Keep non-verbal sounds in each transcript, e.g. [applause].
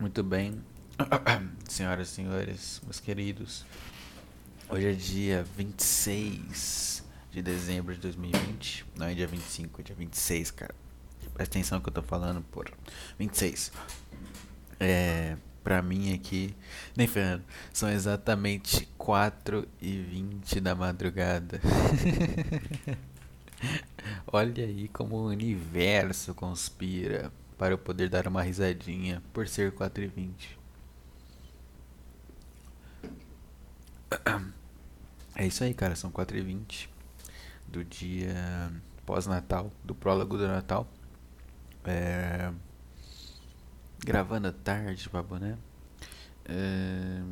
Muito bem, [clears throat] senhoras e senhores, meus queridos. Hoje é dia 26 de dezembro de 2020. Não é dia 25, é dia 26, cara. Presta atenção que eu tô falando, por 26. É, pra mim aqui, [laughs] nem ferrando, são exatamente 4 e 20 da madrugada. [laughs] Olha aí como o universo conspira para eu poder dar uma risadinha por ser 4 e 20. É isso aí, cara, são 4 e 20 do dia pós-natal, do prólogo do Natal. É... Gravando à tarde, babo, né? É...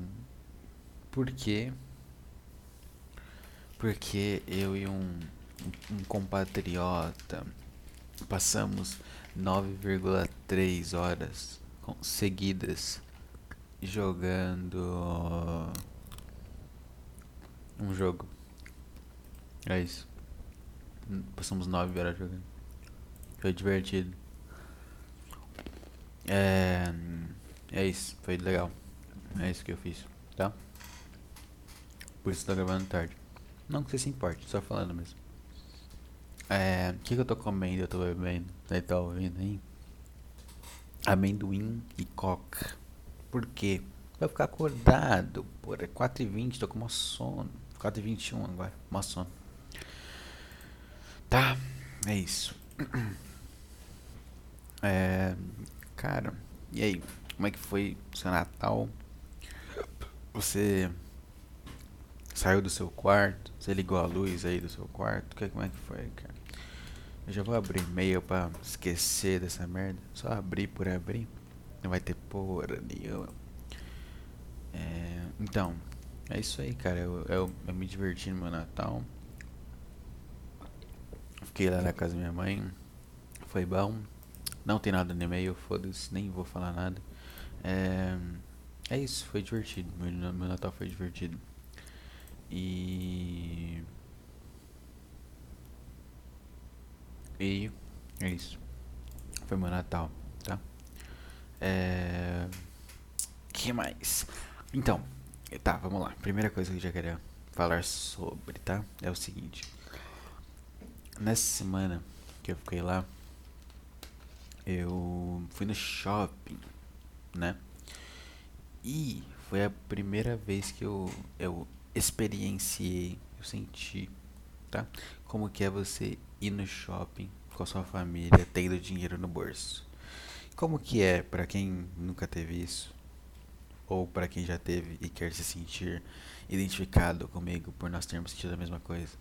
Por quê? Porque eu e um, um compatriota passamos 9,3 horas seguidas jogando um jogo. É isso. Passamos 9 horas jogando. Foi divertido. É. É isso, foi legal. É isso que eu fiz, tá? Por isso tô gravando tarde. Não que você se importe, só falando mesmo. É. O que, que eu tô comendo? Eu tô bebendo. Você tá ouvindo aí? Amendoim e coca. Por quê? Vai ficar acordado. Por é 4h20, tô com uma sono. 4h21 agora, uma sono. Tá, é isso. [clears throat] É, cara, e aí? Como é que foi seu Natal? Você saiu do seu quarto? Você ligou a luz aí do seu quarto? Como é que foi, cara? Eu já vou abrir e-mail pra esquecer dessa merda. Só abrir por abrir. Não vai ter porra nenhuma. É, então, é isso aí, cara. Eu, eu, eu me diverti no meu Natal. Fiquei lá na casa da minha mãe. Foi bom. Não tem nada no e-mail, foda-se, nem vou falar nada. É, é isso, foi divertido. Meu, meu Natal foi divertido. E. E. É isso. Foi meu Natal, tá? É. que mais? Então, tá, vamos lá. Primeira coisa que eu já queria falar sobre, tá? É o seguinte. Nessa semana que eu fiquei lá, eu fui no shopping, né? E foi a primeira vez que eu, eu experienciei, eu senti, tá? Como que é você ir no shopping com a sua família, tendo dinheiro no bolso. Como que é para quem nunca teve isso? Ou para quem já teve e quer se sentir identificado comigo por nós termos sentido a mesma coisa?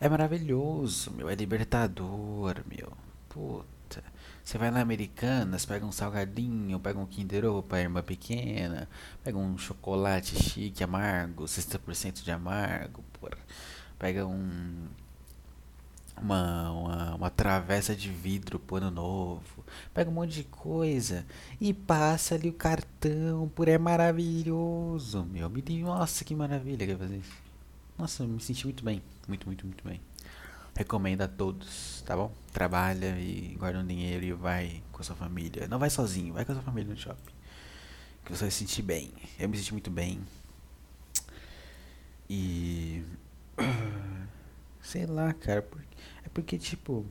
É maravilhoso, meu, é libertador, meu. Puta você vai na Americanas, pega um salgadinho, pega um Kinder Ovo pra irmã pequena, pega um chocolate chique amargo, 60% de amargo, porra. Pega um uma, uma, uma travessa de vidro pro ano novo, pega um monte de coisa e passa ali o cartão, por é maravilhoso, meu. Me nossa, que maravilha que é fazer isso. Nossa, me senti muito bem, muito, muito, muito bem. Recomendo a todos, tá bom? Trabalha e guarda um dinheiro e vai com a sua família. Não vai sozinho, vai com a sua família no shopping. Que você vai se sentir bem. Eu me senti muito bem. E. [clears throat] Sei lá, cara. É porque, tipo.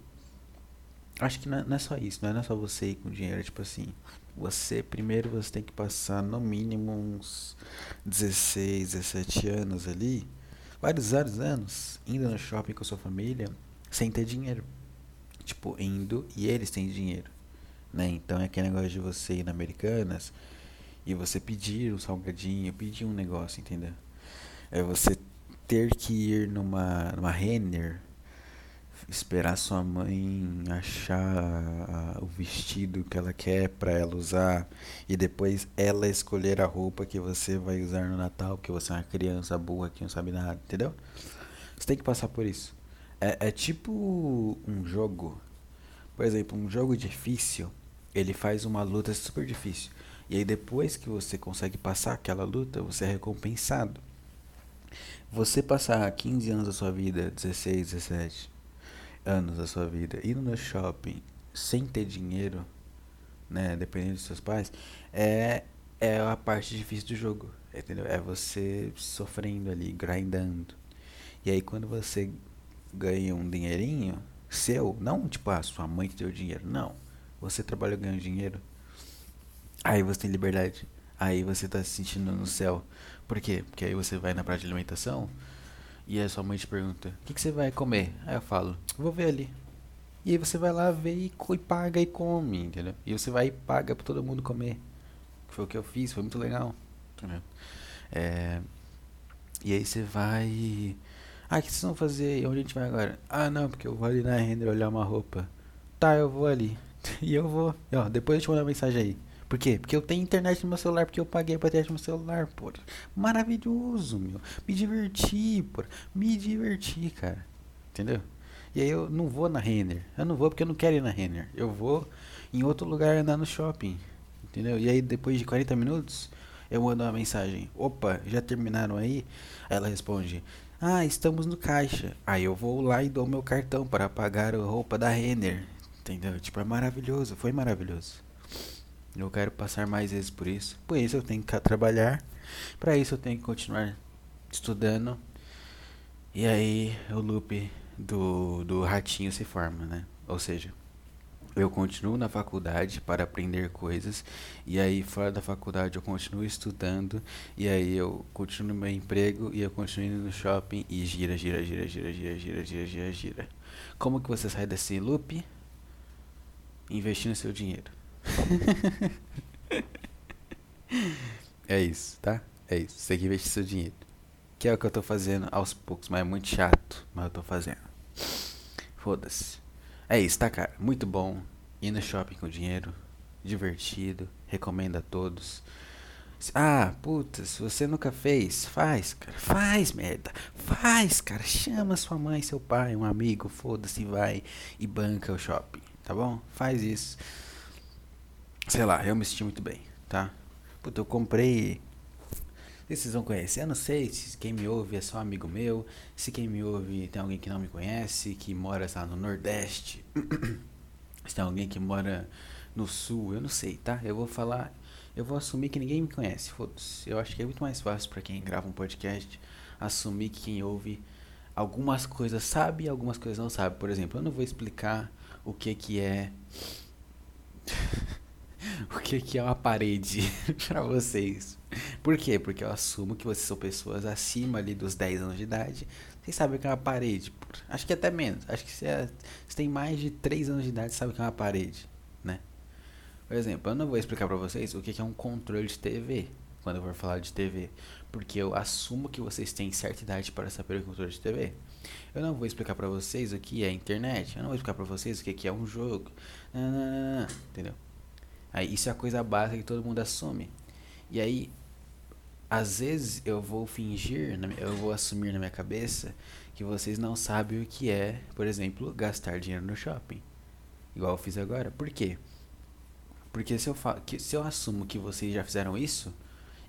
Acho que é, não é só isso, não é só você ir com dinheiro. É tipo assim. Você, primeiro, você tem que passar no mínimo uns 16, 17 anos ali vários, vários anos indo no shopping com a sua família sem ter dinheiro. Tipo, indo e eles têm dinheiro. Né? Então é aquele negócio de você ir na Americanas e você pedir um salgadinho, pedir um negócio, entendeu? É você ter que ir numa, numa Renner esperar sua mãe achar o vestido que ela quer para ela usar e depois ela escolher a roupa que você vai usar no Natal, que você é uma criança boa que não sabe nada, entendeu? Você tem que passar por isso. É, é tipo um jogo, por exemplo, um jogo difícil, ele faz uma luta super difícil. E aí depois que você consegue passar aquela luta, você é recompensado. Você passar 15 anos da sua vida, 16, 17, anos da sua vida indo no shopping sem ter dinheiro, né, dependendo dos seus pais, é, é a parte difícil do jogo, entendeu? É você sofrendo ali, grindando. E aí quando você ganha um dinheirinho seu, não tipo a ah, sua mãe que deu dinheiro, não. Você trabalha ganhando dinheiro. Aí você tem liberdade. Aí você tá se sentindo no céu. Por quê? Porque aí você vai na praia de alimentação e a sua mãe te pergunta: O que, que você vai comer? Aí eu falo: Vou ver ali. E aí você vai lá ver e, e paga e come, entendeu? E você vai e paga pra todo mundo comer. Foi o que eu fiz, foi muito legal. Entendeu? É, e aí você vai. Ah, o que vocês vão fazer? E onde a gente vai agora? Ah, não, porque eu vou ali na render olhar uma roupa. Tá, eu vou ali. [laughs] e eu vou. E, ó, depois eu te mando uma mensagem aí. Por quê? Porque eu tenho internet no meu celular, porque eu paguei a internet no meu celular, pô. Maravilhoso, meu. Me diverti, pô. Me diverti, cara. Entendeu? E aí eu não vou na Renner. Eu não vou porque eu não quero ir na Renner. Eu vou em outro lugar andar no shopping. Entendeu? E aí depois de 40 minutos, eu mando uma mensagem. Opa, já terminaram aí? Aí ela responde. Ah, estamos no caixa. Aí eu vou lá e dou meu cartão para pagar a roupa da Renner. Entendeu? Tipo, é maravilhoso. Foi maravilhoso. Eu quero passar mais vezes por isso. Por isso eu tenho que trabalhar. Para isso eu tenho que continuar estudando. E aí o loop do, do ratinho se forma, né? Ou seja, eu continuo na faculdade para aprender coisas, e aí fora da faculdade eu continuo estudando, e aí eu continuo no meu emprego e eu continuo indo no shopping e gira, gira, gira, gira, gira, gira, gira, gira, gira. Como que você sai desse loop? Investindo seu dinheiro. [laughs] é isso, tá? É isso. Você que investir seu dinheiro. Que é o que eu tô fazendo aos poucos, mas é muito chato. Mas eu tô fazendo. Foda-se. É isso, tá, cara? Muito bom. Ir no shopping com dinheiro. Divertido. Recomendo a todos. Ah, puta, se você nunca fez, faz, cara. Faz, merda. Faz, cara. Chama sua mãe, seu pai, um amigo, foda-se, vai e banca o shopping, tá bom? Faz isso. Sei lá, eu me senti muito bem, tá? Puta, eu comprei vocês vão conhecer. Eu não sei se quem me ouve é só amigo meu, se quem me ouve tem alguém que não me conhece, que mora lá no Nordeste, [clears throat] se tem alguém que mora no Sul, eu não sei, tá? Eu vou falar, eu vou assumir que ninguém me conhece, foda-se. Eu acho que é muito mais fácil para quem grava um podcast assumir que quem ouve algumas coisas sabe e algumas coisas não sabe. Por exemplo, eu não vou explicar o que que é [laughs] o que, que é uma parede [laughs] para vocês. Por quê? Porque eu assumo que vocês são pessoas acima ali dos 10 anos de idade. Vocês sabem o que é uma parede. Acho que até menos. Acho que se é, você tem mais de 3 anos de idade, sabe o que é uma parede, né? Por exemplo, eu não vou explicar para vocês o que é um controle de TV quando eu for falar de TV, porque eu assumo que vocês têm certa idade para saber o que é um controle de TV. Eu não vou explicar para vocês o que é internet, eu não vou explicar para vocês o que é um jogo, não, não, não, entendeu? Aí isso é a coisa básica que todo mundo assume. E aí, às vezes eu vou fingir, eu vou assumir na minha cabeça que vocês não sabem o que é, por exemplo, gastar dinheiro no shopping. Igual eu fiz agora. Por quê? Porque se eu, que, se eu assumo que vocês já fizeram isso,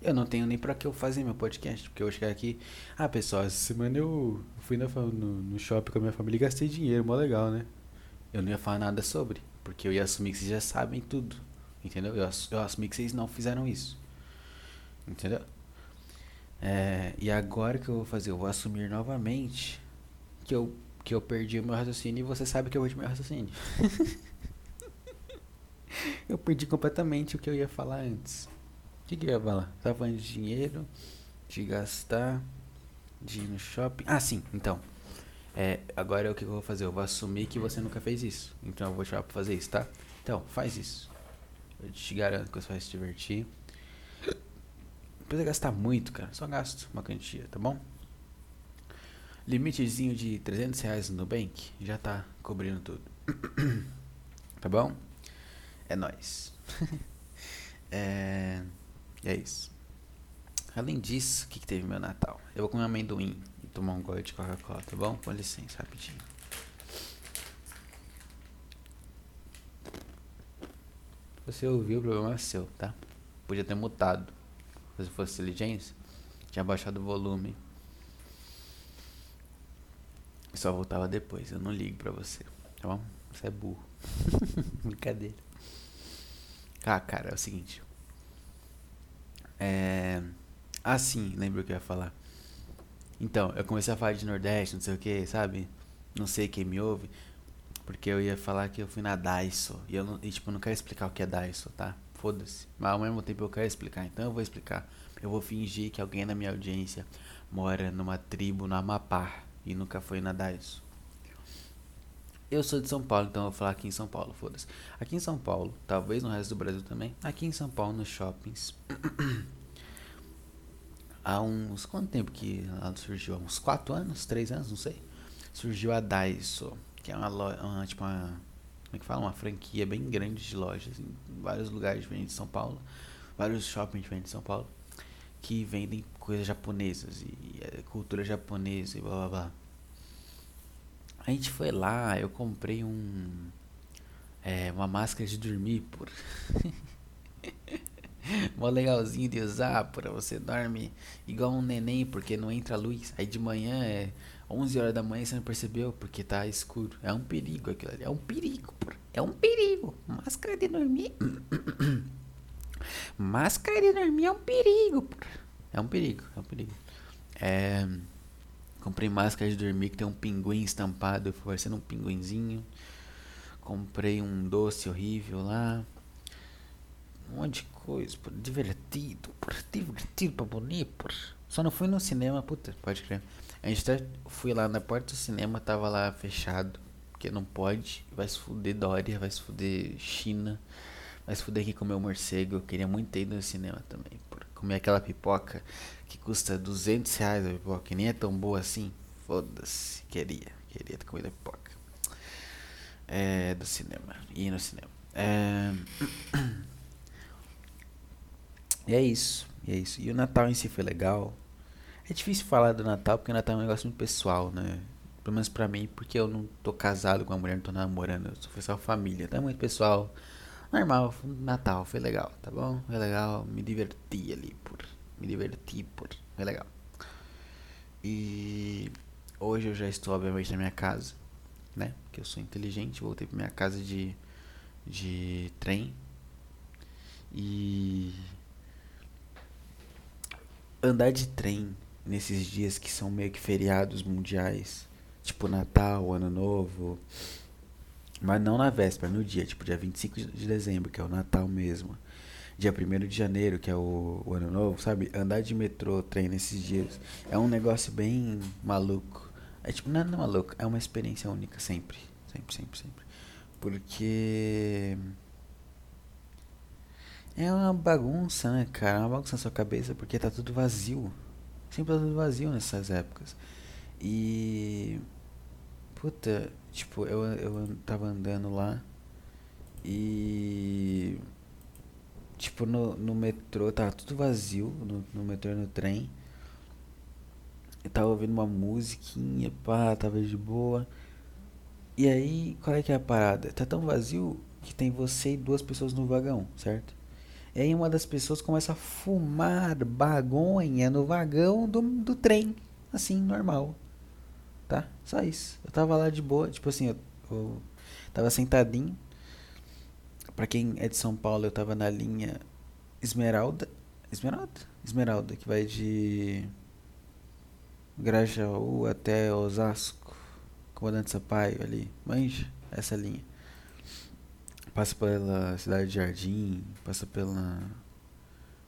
eu não tenho nem pra que eu fazer meu podcast. Porque eu chegar aqui, ah pessoal, essa semana eu fui no, no, no shopping com a minha família e gastei dinheiro, mó legal, né? Eu não ia falar nada sobre, porque eu ia assumir que vocês já sabem tudo. Entendeu? Eu, eu assumi que vocês não fizeram isso. Entendeu? É, e agora que eu vou fazer? Eu vou assumir novamente que eu, que eu perdi o meu raciocínio e você sabe que eu perdi meu raciocínio. [laughs] eu perdi completamente o que eu ia falar antes. O que, que eu ia falar? Tava falando de dinheiro, de gastar, de ir no shopping. Ah, sim, então. É, agora é o que eu vou fazer? Eu vou assumir que você nunca fez isso. Então eu vou te chamar pra fazer isso, tá? Então, faz isso. Eu te garanto que você vai se divertir. Não precisa gastar muito, cara. Só gasto uma quantia, tá bom? Limitezinho de 300 reais no Nubank já tá cobrindo tudo. [coughs] tá bom? É nóis. [laughs] é... é isso. Além disso, o que, que teve meu Natal? Eu vou comer amendoim e tomar um gole de Coca-Cola, tá bom? Com licença, rapidinho. Você ouviu, o problema é seu, tá? Podia ter mutado. Se fosse diligência, tinha baixado o volume. Só voltava depois. Eu não ligo pra você, tá bom? Você é burro. [laughs] Brincadeira. Ah, cara, é o seguinte. É. Ah, sim, lembro o que eu ia falar. Então, eu comecei a falar de Nordeste, não sei o que, sabe? Não sei quem me ouve. Porque eu ia falar que eu fui na Daiso. E eu não, e, tipo, não quero explicar o que é Daiso, tá? Foda-se. Mas ao mesmo tempo eu quero explicar. Então eu vou explicar. Eu vou fingir que alguém na minha audiência mora numa tribo no Amapá e nunca foi na Daiso. Eu sou de São Paulo, então eu vou falar aqui em São Paulo, foda-se. Aqui em São Paulo, talvez no resto do Brasil também. Aqui em São Paulo, nos shoppings. [coughs] há uns. Quanto tempo que ela surgiu? Há uns 4 anos? 3 anos? Não sei. Surgiu a Daiso que é uma loja, uma, tipo uma, como é que fala, uma franquia bem grande de lojas em vários lugares diferentes de São Paulo, vários shoppings diferentes de São Paulo, que vendem coisas japonesas e, e é, cultura japonesa e blá blá blá. A gente foi lá, eu comprei um é, uma máscara de dormir por [laughs] Mó legalzinho de usar, para você dorme igual um neném, porque não entra luz. Aí de manhã é 11 horas da manhã você não percebeu porque tá escuro. É um perigo aquilo ali. É um perigo, porra. É um perigo. Máscara de dormir. [coughs] Máscara de dormir é um perigo, porra. É um perigo, é um perigo. É. Comprei máscara de dormir que tem um pinguim estampado, parecendo um pinguinzinho. Comprei um doce horrível lá. Um monte de coisa, porra. Divertido, porra. Divertido pra bonito, porra. Só não fui no cinema, puta, pode crer. A gente até fui lá na porta do cinema, tava lá fechado. Porque não pode. Vai se fuder Dória, vai se fuder China. Vai se fuder aqui comer o morcego. Eu queria muito ter ido no cinema também. Por comer aquela pipoca que custa 200 reais a pipoca. E nem é tão boa assim. Foda-se. Queria. Queria ter comido a pipoca. É. Do cinema. Ir no cinema. É. [clears throat] E é isso. E é isso. E o Natal em si foi legal. É difícil falar do Natal porque o Natal é um negócio muito pessoal, né? Pelo menos pra mim, porque eu não tô casado com a mulher, não tô namorando, eu sou só família. É muito pessoal. Normal, Natal, foi legal, tá bom? Foi legal, me diverti ali por. Me diverti por. Foi legal. E hoje eu já estou, obviamente, na minha casa, né? Porque eu sou inteligente, voltei pra minha casa de, de trem. E andar de trem nesses dias que são meio que feriados mundiais, tipo Natal, Ano Novo, mas não na véspera, no dia, tipo dia 25 de dezembro, que é o Natal mesmo. Dia 1 de janeiro, que é o, o Ano Novo, sabe? Andar de metrô, trem nesses dias é um negócio bem maluco. É tipo, não é, maluco, é uma experiência única sempre. Sempre, sempre, sempre. Porque. É uma bagunça, né, cara? É uma bagunça na sua cabeça porque tá tudo vazio. Sempre tá tudo vazio nessas épocas. E. Puta, tipo, eu, eu tava andando lá e. Tipo, no, no metrô, tava tudo vazio, no, no metrô e no trem. Eu tava ouvindo uma musiquinha, pá, tava de boa. E aí, qual é que é a parada? Tá tão vazio que tem você e duas pessoas no vagão, certo? E uma das pessoas começa a fumar bagonha no vagão do, do trem. Assim, normal. Tá? Só isso. Eu tava lá de boa, tipo assim, eu, eu tava sentadinho. Pra quem é de São Paulo, eu tava na linha Esmeralda. Esmeralda? Esmeralda, que vai de Grajaú até Osasco. Comandante Sampaio ali. Manja essa linha passa pela cidade de Jardim, passa pela.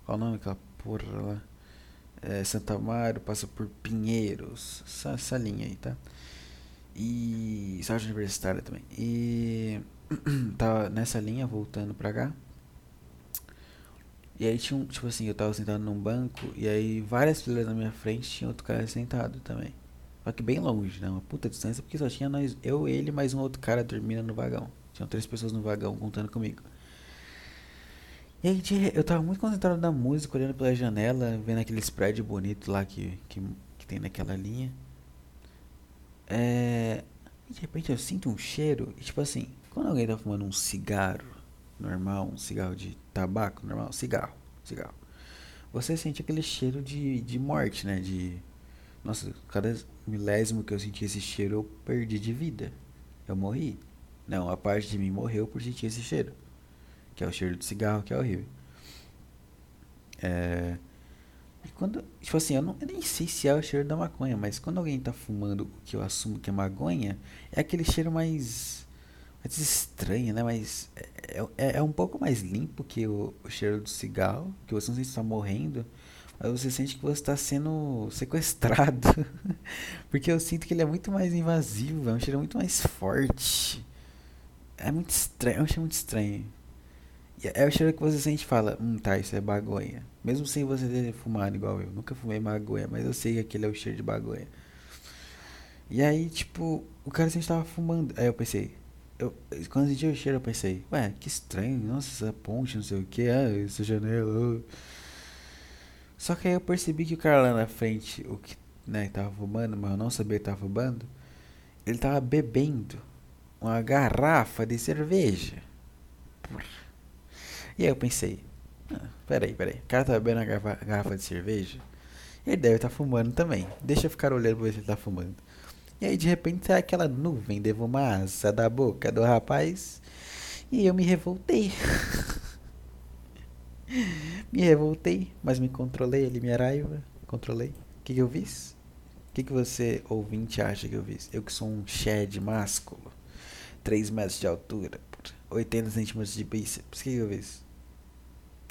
Qual o nome daquela porra lá? É, Santa Amaro, passa por Pinheiros, essa, essa linha aí, tá? E. Cidade Universitária também. E. [clears throat] tava nessa linha, voltando pra cá. E aí tinha um, tipo assim, eu tava sentado num banco e aí várias fileiras na minha frente tinha outro cara sentado também. Só que bem longe, né? Uma puta distância, porque só tinha nós, eu, ele mais um outro cara dormindo no vagão. Tinham três pessoas no vagão contando comigo. E aí eu tava muito concentrado na música, olhando pela janela, vendo aquele spread bonito lá que, que, que tem naquela linha. É, e de repente eu sinto um cheiro, e tipo assim, quando alguém tá fumando um cigarro normal, um cigarro de tabaco normal, cigarro, cigarro, você sente aquele cheiro de, de morte, né? De. Nossa, cada milésimo que eu senti esse cheiro eu perdi de vida. Eu morri. Não, a parte de mim morreu por sentir esse cheiro. que é o cheiro de cigarro, que é horrível. É. E quando. Tipo assim, eu, não, eu nem sei se é o cheiro da maconha, mas quando alguém tá fumando o que eu assumo que é maconha, é aquele cheiro mais. mais estranho, né? Mas. É, é, é um pouco mais limpo que o, o cheiro do cigarro, que você não sente que tá morrendo. Mas você sente que você está sendo sequestrado. [laughs] Porque eu sinto que ele é muito mais invasivo, é um cheiro muito mais forte. É muito estranho, é um cheiro muito estranho. É o cheiro que você sente e fala, hum, tá, isso é bagonha. Mesmo sem você ter fumado igual eu. Nunca fumei magonha, mas eu sei que aquele é o cheiro de bagonha. E aí, tipo, o cara sempre tava fumando. Aí eu pensei, eu, quando eu senti o cheiro, eu pensei, ué, que estranho, nossa, essa ponte, não sei o que, ah, essa janela. Só que aí eu percebi que o cara lá na frente, o que, né, tava fumando, mas eu não sabia que tava fumando, ele tava bebendo uma garrafa de cerveja. E aí eu pensei, ah, peraí, peraí, o cara tá bebendo uma garrafa, garrafa de cerveja? Ele deve estar tá fumando também. Deixa eu ficar olhando pra ver se ele tá fumando. E aí de repente sai aquela nuvem de fumaça da boca do rapaz. E eu me revoltei. [laughs] me revoltei, mas me controlei ali, minha raiva. Controlei. O que, que eu fiz? O que, que você, ouvinte, acha que eu fiz? Eu que sou um shed másculo, 3 metros de altura, 80 centímetros de bíceps. O que, eu fiz?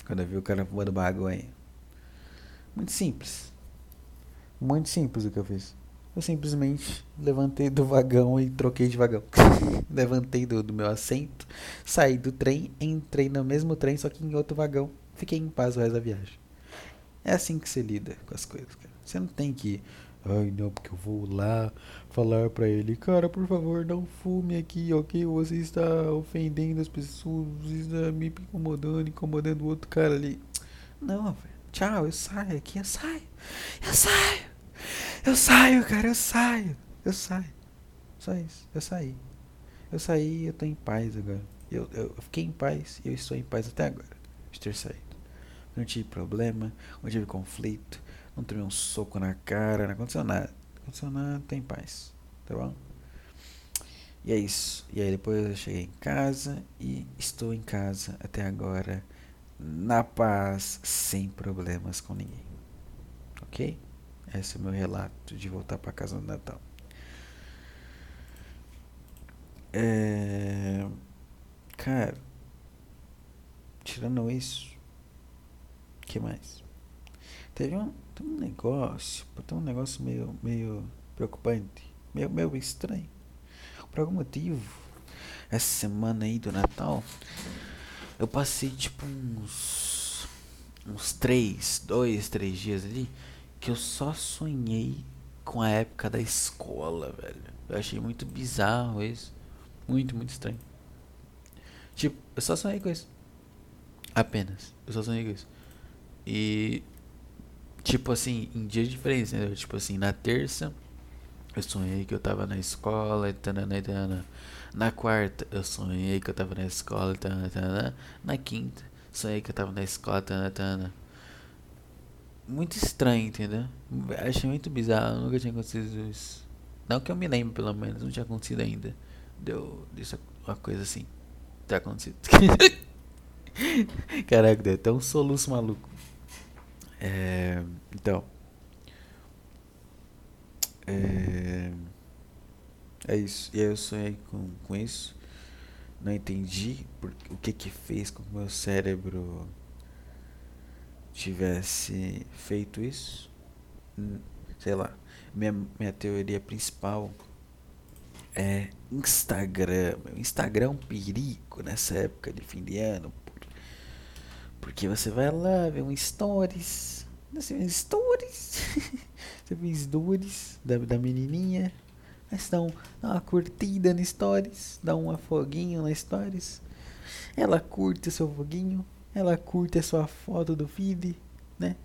Quando eu vi o cara fumando bagonha. Muito simples. Muito simples o que eu fiz. Eu simplesmente levantei do vagão e troquei de vagão. [laughs] levantei do, do meu assento, saí do trem, entrei no mesmo trem, só que em outro vagão. Fiquei em paz o resto da viagem. É assim que você lida com as coisas, cara. Você não tem que. Ai, não, porque eu vou lá falar pra ele, cara, por favor, não fume aqui, ok? Você está ofendendo as pessoas, está me incomodando, incomodando o outro cara ali. Não, velho. Tchau, eu saio aqui, eu saio. Eu saio. Eu saio, cara, eu saio. Eu saio. Só isso. Eu saí. Eu saí eu tô em paz agora. Eu, eu fiquei em paz e eu estou em paz até agora de ter saído. Não tive problema, não tive conflito, não tomei um soco na cara, não aconteceu nada. Não aconteceu nada, tem paz. Tá bom? E é isso. E aí depois eu cheguei em casa e estou em casa até agora, na paz, sem problemas com ninguém. Ok? Esse é o meu relato de voltar para casa no Natal. É... Cara, tirando isso, que mais? Teve um, teve um negócio, tem um negócio meio, meio preocupante, meio, meio estranho. Por algum motivo, essa semana aí do Natal, eu passei tipo uns, uns três, dois, três dias ali, que eu só sonhei com a época da escola, velho. Eu achei muito bizarro isso. Muito, muito estranho. Tipo, eu só sonhei com isso. Apenas. Eu só sonhei com isso. E. Tipo assim, em dias diferentes, né? Tipo assim, na terça, eu sonhei que eu tava na escola tanana, tanana. Na quarta, eu sonhei que eu tava na escola tanana, tanana. Na quinta, sonhei que eu tava na escola tanana, tanana. Muito estranho, entendeu? Achei muito bizarro, nunca tinha acontecido isso. Não que eu me lembre, pelo menos, não tinha acontecido ainda. Deu, deu uma coisa assim. Tá acontecido. [laughs] Caraca, deu até um soluço maluco. É, então. É, é isso. E aí eu sonhei com, com isso. Não entendi por, o que que fez com que meu cérebro tivesse feito isso. Hum, sei lá. Minha, minha teoria principal é Instagram. Instagram é um perigo nessa época de fim de ano. Porque você vai lá, vê um stories. Você vê stories. [laughs] você vê stories da, da menininha. Aí você dá, um, dá uma curtida no stories. Dá um afoguinho na stories. Ela curte seu foguinho. Ela curte a sua foto do feed, né?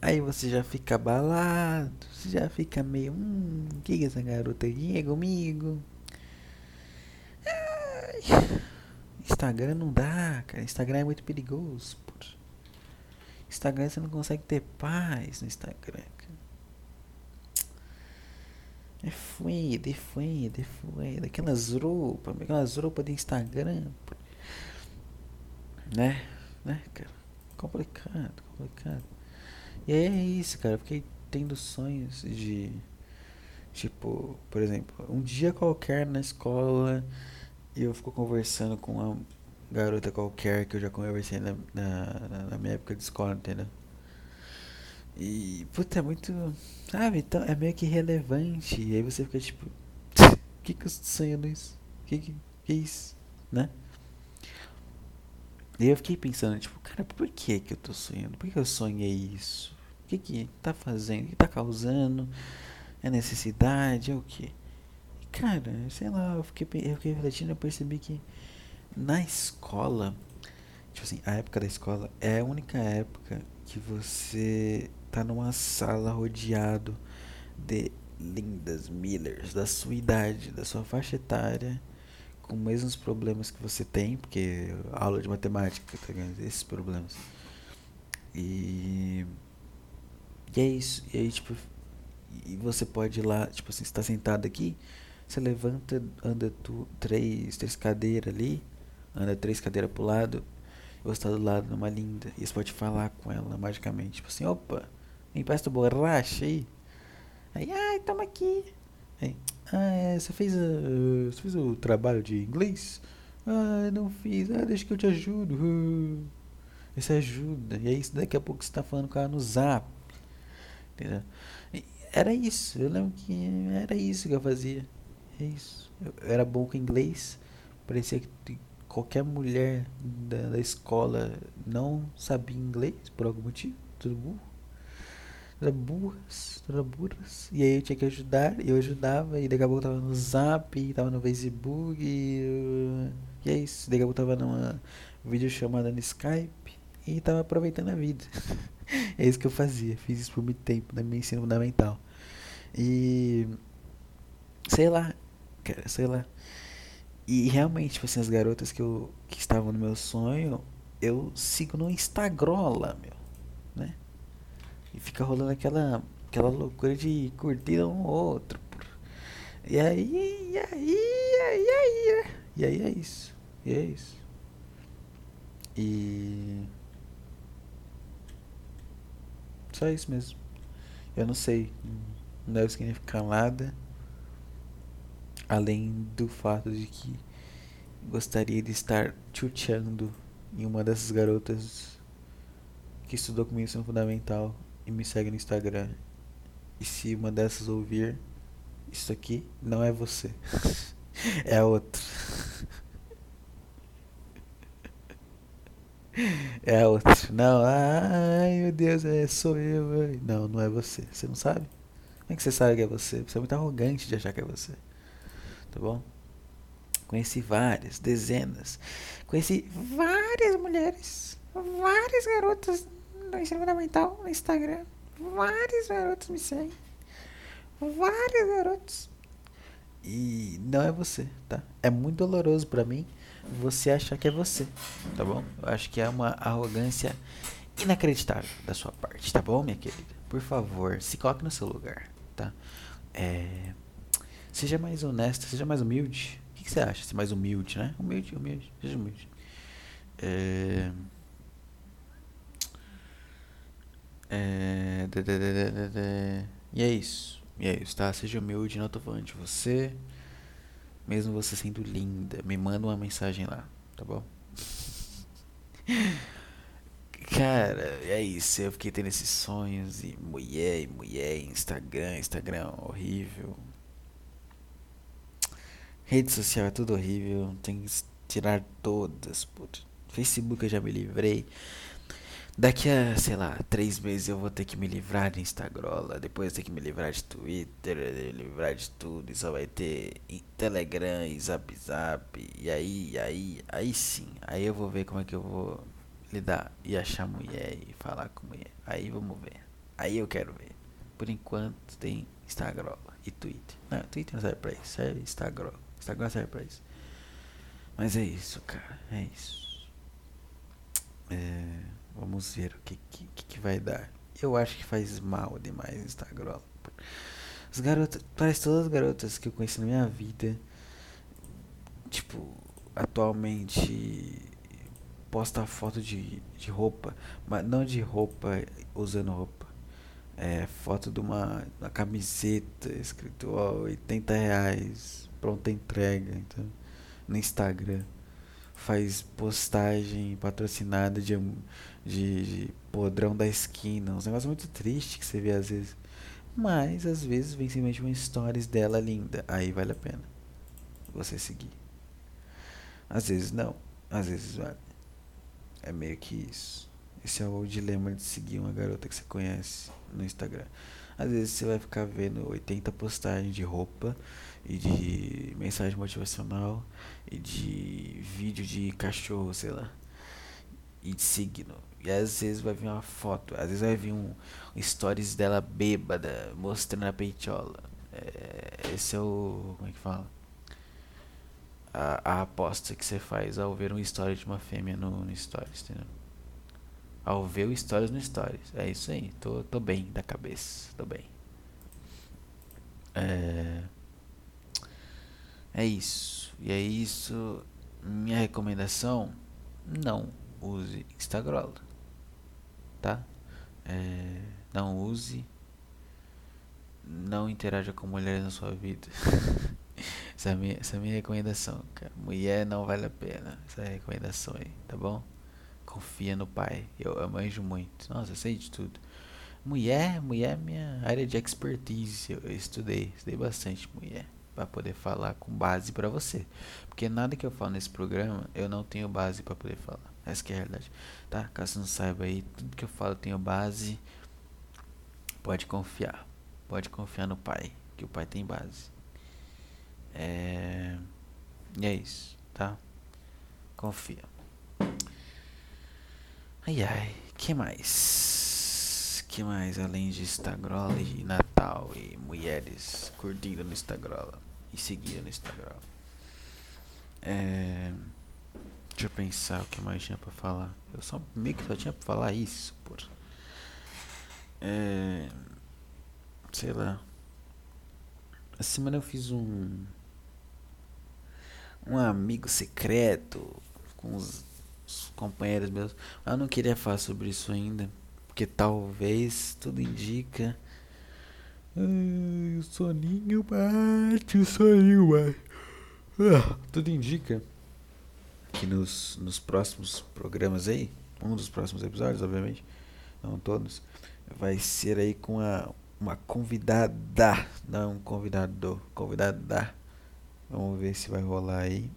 Aí você já fica abalado, você já fica meio, hum, o que, que essa garota aqui é comigo? Ai, Instagram não dá, cara. Instagram é muito perigoso. Pô. Instagram você não consegue ter paz no Instagram, cara. É fueda, é fueda, é fueda. Aquelas roupas, aquelas roupas de Instagram. Pô. Né? Né, cara? Complicado, complicado. E aí é isso, cara. Eu fiquei tendo sonhos de. Tipo, por exemplo, um dia qualquer na escola eu fico conversando com uma garota qualquer que eu já conversei na, na, na minha época de escola, entendeu? E, puta, é muito. Sabe? Então, é meio que relevante. E aí você fica tipo. O [laughs] que que eu estou sonhando isso? Que que, que é isso? Né? E eu fiquei pensando, tipo, cara, por que que eu tô sonhando? Por que eu sonhei isso? O que que tá fazendo? O que tá causando? É necessidade? É o que? Cara, sei lá, eu fiquei, eu fiquei refletindo e percebi que na escola, tipo assim, a época da escola é a única época que você tá numa sala rodeado de lindas Millers da sua idade, da sua faixa etária, com os mesmos problemas que você tem, porque aula de matemática, tá ligado? Esses problemas. E. E é isso. E aí, tipo. E você pode ir lá, tipo assim, você tá sentado aqui, você levanta, anda tu, três, três cadeiras ali, anda três cadeiras pro lado, você tá do lado numa linda. E você pode falar com ela magicamente, tipo assim, opa, me empresta borracha aí. Aí, ai, toma aqui. Aí, ah, é, você fez, uh, você fez o trabalho de inglês? Ah, não fiz. Ah, deixa que eu te ajudo. Uh. Isso ajuda. E aí, daqui a pouco você tá falando com ela no zap. Entendeu? Era isso. Eu lembro que era isso que eu fazia. É isso. Eu era bom com inglês. Parecia que qualquer mulher da, da escola não sabia inglês por algum motivo. Tudo burro era burras, era burras. E aí eu tinha que ajudar, e eu ajudava, e daqui a pouco eu tava no Zap, tava no Facebook, e, e é isso. Daqui a pouco eu tava numa videochamada no Skype, e tava aproveitando a vida. [laughs] é isso que eu fazia, fiz isso por muito tempo, na minha ensino fundamental. E. Sei lá, cara, sei lá. E realmente, tipo assim, as garotas que, eu, que estavam no meu sonho, eu sigo no Instagram lá, meu, né? E fica rolando aquela, aquela loucura de curtir um outro. E aí, e aí, e aí, e aí, né? e aí é isso. E é isso. E. Só isso mesmo. Eu não sei. Não deve significar nada. Além do fato de que gostaria de estar chuteando em uma dessas garotas que estudou comigo no fundamental e me segue no Instagram. E se uma dessas ouvir, isso aqui não é você. [laughs] é a outra. [laughs] é a outra. Não, ai meu Deus, é, sou eu. Não, não é você. Você não sabe? Como é que você sabe que é você? Você é muito arrogante de achar que é você. Tá bom? Conheci várias, dezenas. Conheci várias mulheres, várias garotas no ensino fundamental, no Instagram. Vários garotos me seguem. Vários garotos. E não é você, tá? É muito doloroso para mim você achar que é você, tá bom? Eu acho que é uma arrogância inacreditável da sua parte, tá bom, minha querida? Por favor, se coloque no seu lugar, tá? É... Seja mais honesta, seja mais humilde. O que, que você acha? Ser mais humilde, né? Humilde, humilde, seja humilde. É... É... E é isso. E é isso, tá? Seja humilde, não tô de você. Mesmo você sendo linda, me manda uma mensagem lá, tá bom? Cara, é isso. Eu fiquei tendo esses sonhos e mulher, mulher, Instagram, Instagram horrível. Rede social é tudo horrível. Tem que tirar todas. Facebook eu já me livrei. Daqui a, sei lá, três meses eu vou ter que me livrar de Instagram, depois ter que me livrar de Twitter, me livrar de tudo, e só vai ter Telegram e Zap Zap, e aí, aí, aí sim, aí eu vou ver como é que eu vou lidar e achar mulher e falar com mulher, aí vamos ver, aí eu quero ver. Por enquanto tem Instagram e Twitter, não, Twitter não serve pra isso, serve Instagram, Instagram serve pra isso. Mas é isso, cara, é isso. É... Vamos ver o que, que, que vai dar. Eu acho que faz mal demais o Instagram. As garotas, parece todas as garotas que eu conheci na minha vida, tipo, atualmente posta foto de, de roupa, mas não de roupa usando roupa. É foto de uma, uma camiseta escrito ó, 80 reais, pronta entrega, então, no Instagram. Faz postagem patrocinada de, de, de podrão da esquina, uns negócios muito tristes que você vê às vezes. Mas às vezes vem simplesmente uma stories dela linda. Aí vale a pena você seguir. Às vezes não, às vezes vale. É meio que isso. Esse é o dilema de seguir uma garota que você conhece no Instagram. Às vezes você vai ficar vendo 80 postagens de roupa e de mensagem motivacional e de vídeo de cachorro, sei lá. E de signo. E às vezes vai vir uma foto, às vezes vai vir um, um stories dela bêbada, mostrando a peitola. É, esse é o. Como é que fala? a, a aposta que você faz ao ver uma história de uma fêmea no, no Stories, entendeu? Ao ver o Stories no Stories. É isso aí. Tô, tô bem da cabeça. Tô bem. É, é isso. E é isso. Minha recomendação: não use Instagram. Tá? É, não use. Não interaja com mulheres na sua vida. [laughs] Essa é minha, essa é minha recomendação, cara. Mulher não vale a pena. Essa é a recomendação aí, tá bom? Confia no pai. Eu, eu manjo muito. Nossa, eu sei de tudo. Mulher, mulher é minha área de expertise. Eu, eu estudei, estudei bastante mulher. para poder falar com base para você. Porque nada que eu falo nesse programa, eu não tenho base para poder falar. Essa é a realidade. Tá? Caso não saiba aí, tudo que eu falo eu tenho base. Pode confiar. Pode confiar no pai. Que o pai tem base. É... E é isso, tá? Confia. Ai ai, que mais? Que mais além de Instagram e Natal e mulheres curtindo no Instagram e seguindo no Instagram? É... Deixa eu pensar o que mais tinha pra falar. Eu só meio que só tinha pra falar isso, por. É. Sei lá. Essa semana eu fiz um um amigo secreto com os, os companheiros meus. Eu não queria falar sobre isso ainda, porque talvez tudo indica. Ai, o soninho bate, o soninho bate. Ah, tudo indica que nos, nos próximos programas aí, um dos próximos episódios, obviamente, não todos, vai ser aí com a, uma convidada, não um convidado, convidada Vamos ver se vai rolar aí.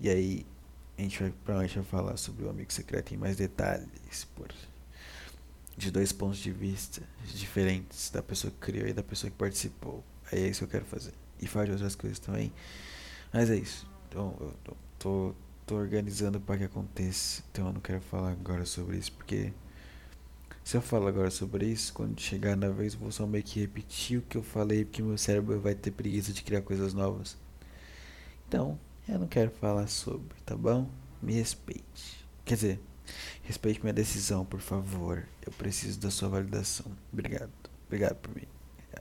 E aí a gente vai provavelmente falar sobre o amigo secreto em mais detalhes, por de dois pontos de vista diferentes da pessoa que criou e da pessoa que participou. É isso que eu quero fazer. E falar de outras coisas também. Mas é isso. Então eu tô, tô, tô organizando para que aconteça. Então eu não quero falar agora sobre isso porque se eu falar agora sobre isso, quando chegar na vez eu vou só meio que repetir o que eu falei, porque meu cérebro vai ter preguiça de criar coisas novas. Então, eu não quero falar sobre, tá bom? Me respeite. Quer dizer, respeite minha decisão, por favor. Eu preciso da sua validação. Obrigado. Obrigado por me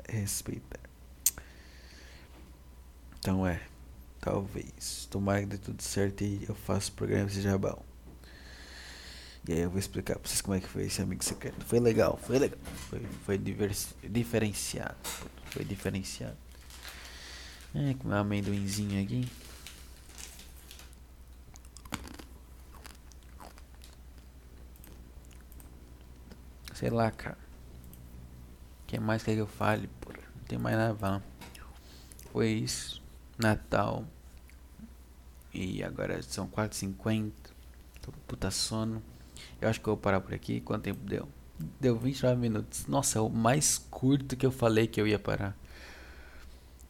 respeitar. Então é, talvez. Tomara que dê tudo certo e eu faço o programa seja bom. E aí eu vou explicar pra vocês como é que foi esse amigo secreto. Foi legal, foi legal. Foi, foi diferenciado. Foi diferenciado. É, com meu amendoinzinho aqui. Sei lá, cara. O que mais quer que eu fale, porra? Não tem mais nada pra Foi isso. Natal. E agora são 4h50. Tô com puta sono. Eu acho que eu vou parar por aqui. Quanto tempo deu? Deu 29 minutos. Nossa, é o mais curto que eu falei que eu ia parar.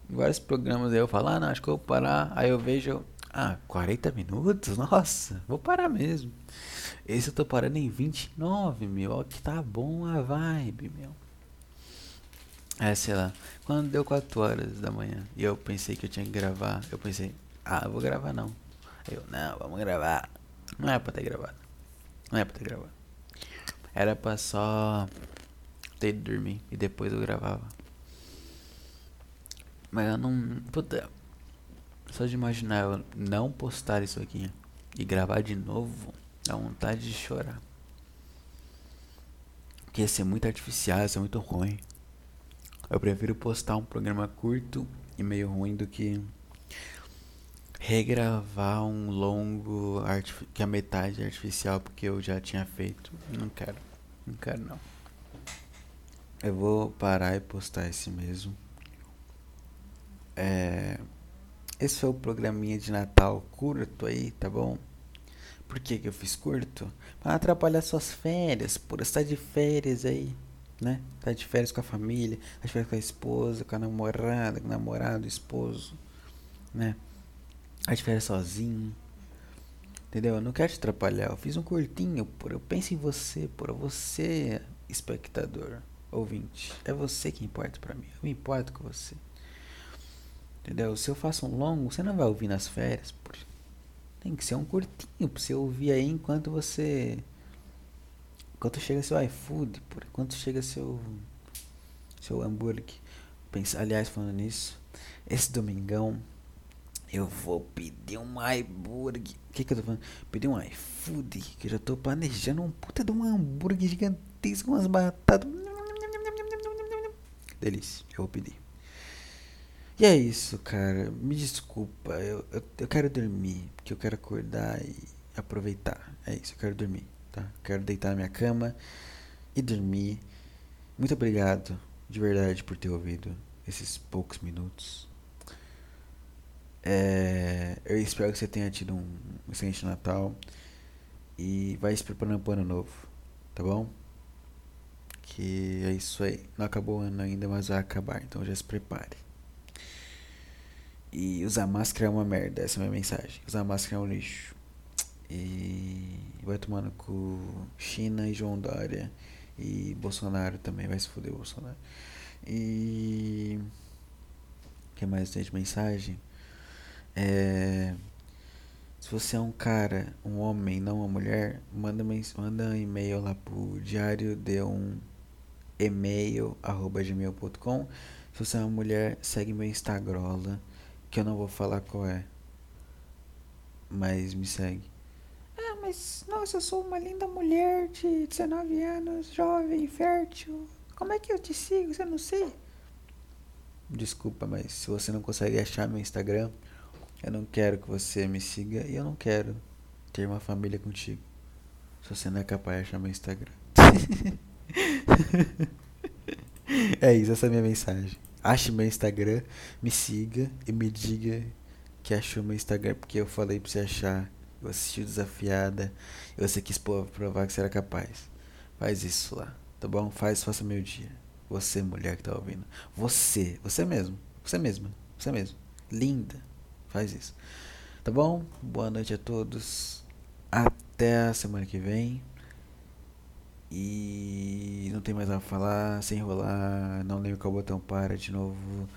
Vários programas aí eu falo, ah, não, acho que eu vou parar. Aí eu vejo, ah, 40 minutos? [laughs] Nossa, vou parar mesmo. Esse eu tô parando em 29, meu. Ó, que tá bom a vibe, meu. É, sei lá. Quando deu 4 horas da manhã e eu pensei que eu tinha que gravar, eu pensei, ah, eu vou gravar não. Aí eu, não, vamos gravar. Não é pra ter gravado. Não é pra ter gravado. Era pra só ter de dormir e depois eu gravava. Mas eu não. Puta. Só de imaginar eu não postar isso aqui e gravar de novo. Dá vontade de chorar. Porque ia ser muito artificial, ia ser muito ruim. Eu prefiro postar um programa curto e meio ruim do que regravar um longo que a metade é artificial porque eu já tinha feito. Não quero. Não quero não. Eu vou parar e postar esse mesmo. É, esse foi o programinha de Natal curto aí, tá bom? Por que, que eu fiz curto? Pra atrapalhar suas férias, por estar de férias aí, né? Tá de férias com a família, tá de férias com a esposa, com a namorada, com o namorado, esposo, né? Tá de férias sozinho. Entendeu? Eu não quero te atrapalhar. Eu fiz um curtinho, por eu penso em você, por você, espectador, ouvinte. É você que importa para mim. Eu me importo com você. Entendeu? Se eu faço um longo, você não vai ouvir nas férias. Tem que ser um curtinho pra você ouvir aí enquanto você. Enquanto chega seu iFood, por enquanto chega seu. Seu hambúrguer. Pensa, aliás, falando nisso, esse domingão eu vou pedir um hambúrguer. O que, que eu tô falando? Pedir um iFood. Que eu já tô planejando um puta de um hambúrguer gigantesco com umas batatas. Delícia, eu vou pedir. E é isso, cara. Me desculpa. Eu, eu, eu, quero dormir. Porque eu quero acordar e aproveitar. É isso, eu quero dormir. Tá? Quero deitar na minha cama e dormir. Muito obrigado, de verdade, por ter ouvido esses poucos minutos. É, eu espero que você tenha tido um excelente Natal. E vai se preparando para o ano novo. Tá bom? Que é isso aí. Não acabou o ano ainda, mas vai acabar. Então já se prepare. E usar máscara é uma merda, essa é a minha mensagem. Usar máscara é um lixo. E vai tomando com China e João Dória. E Bolsonaro também vai se fuder, Bolsonaro. E. O que mais tem de mensagem? É. Se você é um cara, um homem, não uma mulher, manda, manda um e-mail lá pro diário de um e-mail arroba gmail.com. Se você é uma mulher, segue meu Instagram que eu não vou falar qual é. Mas me segue. Ah, mas nossa, eu sou uma linda mulher de 19 anos, jovem, fértil. Como é que eu te sigo? Você não sei? Desculpa, mas se você não consegue achar meu Instagram, eu não quero que você me siga e eu não quero ter uma família contigo. Se você não é capaz de achar meu Instagram. [laughs] é isso, essa é a minha mensagem ache meu Instagram, me siga e me diga que achou meu Instagram, porque eu falei pra você achar. Eu assisti desafiada e você quis provar que você era capaz. Faz isso lá, tá bom? Faz, faça meu dia. Você, mulher que tá ouvindo. Você, você mesmo. Você mesma. Você mesmo. Linda. Faz isso. Tá bom? Boa noite a todos. Até a semana que vem. E não tem mais a falar, sem enrolar, não lembro qual botão para de novo.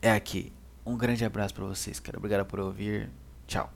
É aqui. Um grande abraço para vocês, cara. Obrigado por ouvir. Tchau.